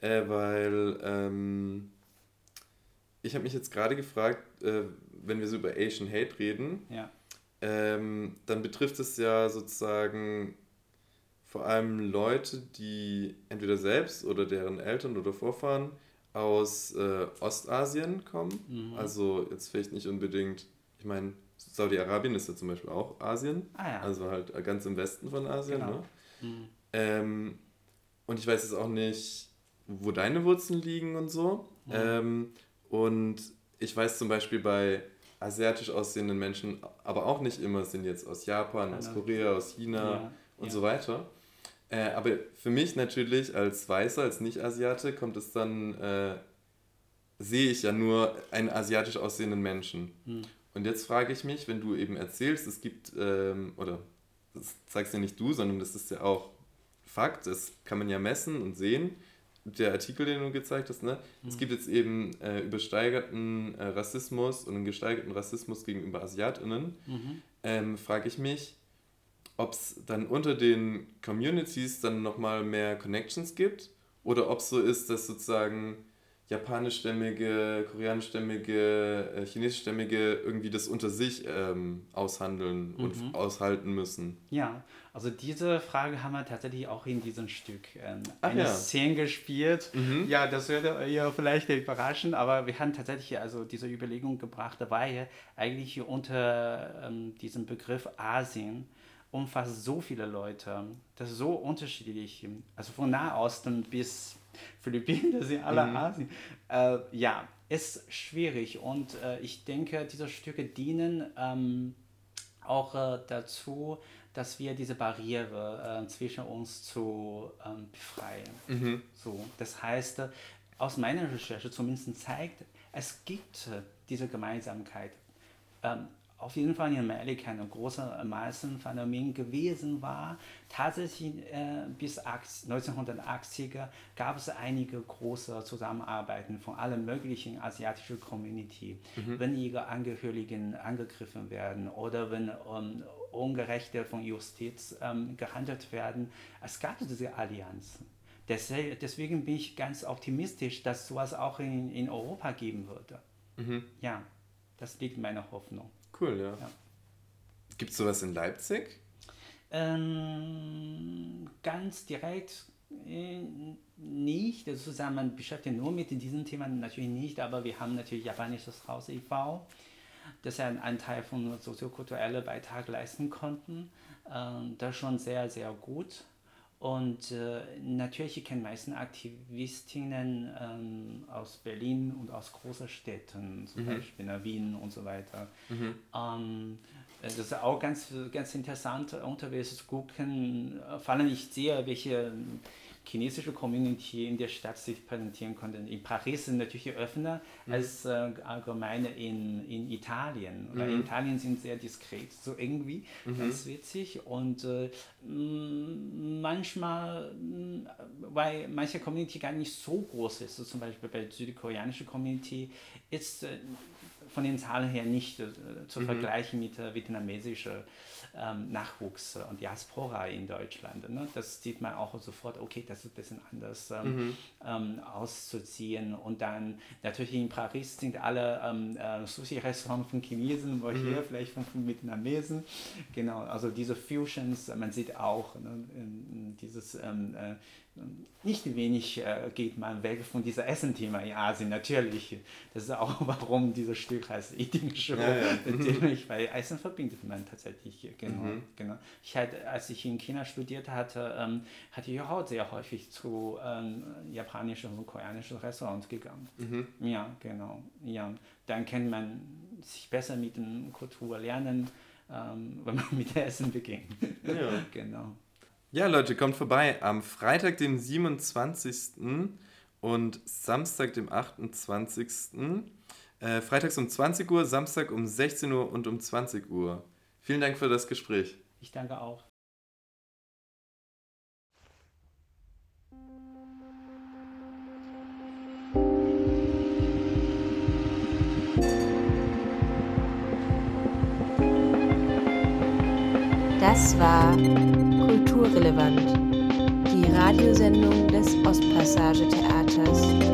äh, weil ähm, ich habe mich jetzt gerade gefragt, äh, wenn wir so über Asian Hate reden, Ja. ähm, dann betrifft es ja sozusagen vor allem Leute, die entweder selbst oder deren Eltern oder Vorfahren aus äh, Ostasien kommen. Mhm. Also jetzt vielleicht nicht unbedingt, ich meine, Saudi-Arabien ist ja zum Beispiel auch Asien. Ah ja. Also halt ganz im Westen von Asien. Genau. Ne? Mhm. Ähm, und ich weiß jetzt auch nicht, wo deine Wurzeln liegen und so. Mhm. Ähm, und ich weiß zum Beispiel bei asiatisch aussehenden Menschen, aber auch nicht immer, sind jetzt aus Japan, aus. Korea, aus China Ja, und ja. so weiter. Äh, aber für mich natürlich als Weißer, als Nicht-Asiate, kommt es dann, äh, sehe ich ja nur einen asiatisch aussehenden Menschen. Hm. Und jetzt frage ich mich, wenn du eben erzählst, es gibt, ähm, oder das sagst ja nicht du, sondern das ist ja auch Fakt, das kann man ja messen und sehen. Der Artikel, den du gezeigt hast, ne? es Mhm. gibt jetzt eben äh, übersteigerten äh, Rassismus und einen gesteigerten Rassismus gegenüber AsiatInnen. Mhm. Ähm, frage ich mich, ob es dann unter den Communities dann nochmal mehr Connections gibt oder ob es so ist, dass sozusagen japanischstämmige, koreanischstämmige, äh, chinesischstämmige irgendwie das unter sich ähm, aushandeln und Mhm. aushalten müssen. Ja, also diese Frage haben wir tatsächlich auch in diesem Stück ähm, Ach eine ja. Szene gespielt. Mhm. Ja, das würde ihr vielleicht überraschen, aber wir haben tatsächlich also diese Überlegung gebracht, weil eigentlich unter ähm, diesem Begriff Asien umfasst so viele Leute, das ist so unterschiedlich, also von Nahosten bis Philippinen, das sind alle Mhm. Asien. Äh, ja, ist schwierig und äh, ich denke, diese Stücke dienen ähm, auch äh, dazu, dass wir diese Barriere äh, zwischen uns zu ähm, befreien. Mhm. So, das heißt, äh, aus meiner Recherche zumindest zeigt, es gibt diese Gemeinsamkeit. Ähm, auf jeden Fall in Amerika ein großer Massenphänomen gewesen war. Tatsächlich äh, bis 80 1980er gab es einige große Zusammenarbeiten von allen möglichen asiatischen Community. Mhm. Wenn ihre Angehörigen angegriffen werden oder wenn ähm, Ungerechte von Justiz ähm, gehandelt werden, es gab diese Allianzen. Deswegen, bin ich ganz optimistisch, dass sowas auch in, in Europa geben würde. Mhm. Ja, das liegt in meiner Hoffnung. Cool, ja. Gibt es sowas in Leipzig? Ähm, ganz direkt äh, nicht. Also sozusagen, man beschäftigt nur mit diesen Themen natürlich nicht, aber wir haben natürlich Japanisches Haus e.V., das ja einen Teil von soziokulturellen Beitrag leisten konnten. Ähm, das schon sehr, sehr gut. Und äh, natürlich kennen meisten Aktivistinnen ähm, aus Berlin und aus großen Städten, zum Mhm. Beispiel in Wien und so weiter. Mhm. Ähm, äh, das ist auch ganz, ganz interessant, unterwegs zu gucken. äh, Vor allem ich sehe, welche chinesische Community in der Stadt sich präsentieren konnte. In Paris sind natürlich offener Mhm. als äh, allgemein in, in Italien. Mhm. in Italien sind sehr diskret, so irgendwie, Mhm. ganz witzig. Und äh, manchmal, m, weil manche Community gar nicht so groß ist, so zum Beispiel bei der südkoreanischen Community, ist äh, von den Zahlen her nicht äh, zu Mhm. vergleichen mit der vietnamesischen ähm, Nachwuchs und Diaspora in Deutschland. Ne? Das sieht man auch sofort, okay, das ist ein bisschen anders ähm, Mhm. ähm, auszuziehen. Und dann natürlich in Paris sind alle ähm, äh, Sushi-Restaurants von Chinesen, wo Mhm. hier vielleicht von, von Vietnamesen. Genau, also diese Fusions, man sieht auch ne, dieses ähm, äh, nicht wenig äh, geht man weg von dieser Essen-Thema in Asien, natürlich. Das ist auch, warum dieses Stück heißt Eating Show. Ja, ja. Natürlich, weil Essen verbindet man tatsächlich. Genau, Mhm. genau. Ich hatte, als ich in China studiert hatte, ähm, hatte ich auch sehr häufig zu ähm, japanischen und koreanischen Restaurants gegangen. Mhm. Ja, genau. Ja, dann kann man sich besser mit der Kultur lernen, ähm, wenn man mit Essen beginnt. Ja. genau. Ja, Leute, kommt vorbei am Freitag, dem 27. und Samstag, dem 28. Äh, freitags um 20 Uhr, Samstag um 16 Uhr und um 20 Uhr. Vielen Dank für das Gespräch. Ich danke auch. Das war Kulturrelevant, die Radiosendung des Ostpassage Theaters